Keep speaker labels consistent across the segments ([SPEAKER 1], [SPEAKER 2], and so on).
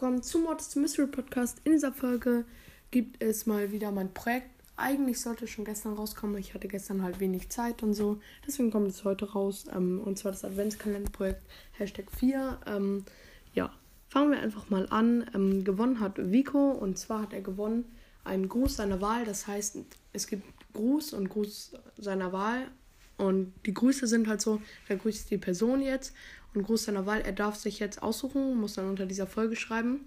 [SPEAKER 1] willkommen zum Mortis Mystery Podcast. In dieser Folge gibt es mal wieder mein Projekt. Eigentlich sollte es schon gestern rauskommen. Ich hatte gestern halt wenig Zeit und so. Deswegen kommt es heute raus. Ähm, und zwar das Adventskalenderprojekt Hashtag 4. Ähm, ja, fangen wir einfach mal an. Ähm, gewonnen hat Vico und zwar hat er gewonnen einen Gruß seiner Wahl. Das heißt, es gibt Gruß und Gruß seiner Wahl. Und die Grüße sind halt so, wer grüßt die Person jetzt und Gruß seiner Wahl. Er darf sich jetzt aussuchen, muss dann unter dieser Folge schreiben.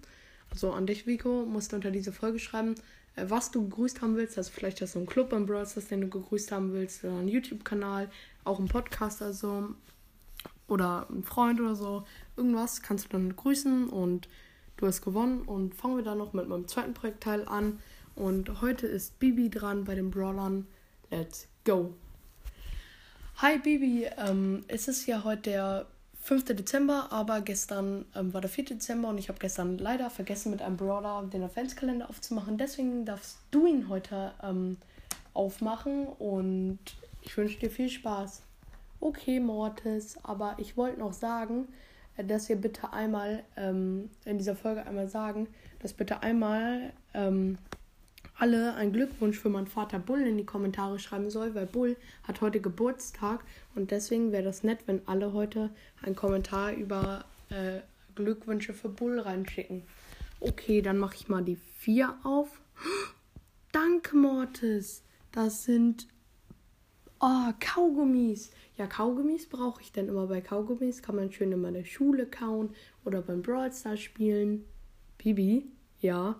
[SPEAKER 1] Also an dich, Vico, musst du unter dieser Folge schreiben, äh, was du gegrüßt haben willst. Also vielleicht hast du einen Club im Brawl den du gegrüßt haben willst, oder einen YouTube-Kanal, auch einen Podcast also oder einen Freund oder so. Irgendwas kannst du dann grüßen und du hast gewonnen. Und fangen wir dann noch mit meinem zweiten Projektteil an. Und heute ist Bibi dran bei den Brawlern. Let's go! Hi Bibi, ähm, es ist ja heute der 5. Dezember, aber gestern ähm, war der 4. Dezember und ich habe gestern leider vergessen, mit einem Brawler den Adventskalender aufzumachen. Deswegen darfst du ihn heute ähm, aufmachen und ich wünsche dir viel Spaß. Okay, Mortis, aber ich wollte noch sagen, äh, dass ihr bitte einmal ähm, in dieser Folge einmal sagen, dass bitte einmal ähm, alle einen Glückwunsch für meinen Vater Bull in die Kommentare schreiben soll, weil Bull hat heute Geburtstag und deswegen wäre das nett, wenn alle heute einen Kommentar über äh, Glückwünsche für Bull reinschicken. Okay, dann mache ich mal die vier auf. Danke, Mortis. Das sind oh, Kaugummis. Ja, Kaugummis brauche ich dann immer bei Kaugummis. Kann man schön in meiner Schule kauen oder beim Brawl Stars spielen. Bibi, ja,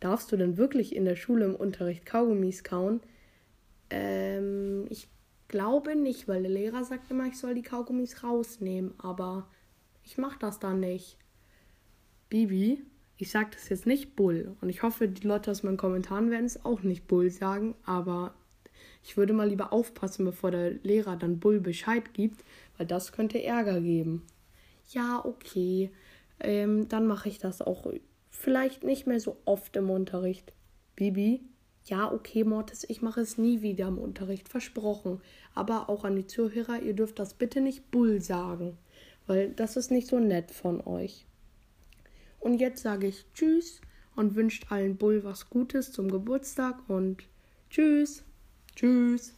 [SPEAKER 1] Darfst du denn wirklich in der Schule im Unterricht Kaugummis kauen? Ähm, ich glaube nicht, weil der Lehrer sagt immer, ich soll die Kaugummis rausnehmen, aber ich mache das dann nicht. Bibi, ich sage das jetzt nicht Bull und ich hoffe, die Leute aus meinen Kommentaren werden es auch nicht Bull sagen, aber ich würde mal lieber aufpassen, bevor der Lehrer dann Bull Bescheid gibt, weil das könnte Ärger geben. Ja, okay. Ähm, dann mache ich das auch Vielleicht nicht mehr so oft im Unterricht. Bibi? Ja, okay, Mortis, ich mache es nie wieder im Unterricht, versprochen. Aber auch an die Zuhörer, ihr dürft das bitte nicht Bull sagen, weil das ist nicht so nett von euch. Und jetzt sage ich Tschüss und wünscht allen Bull was Gutes zum Geburtstag und Tschüss. Tschüss.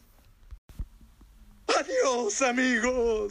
[SPEAKER 2] Adios, amigos.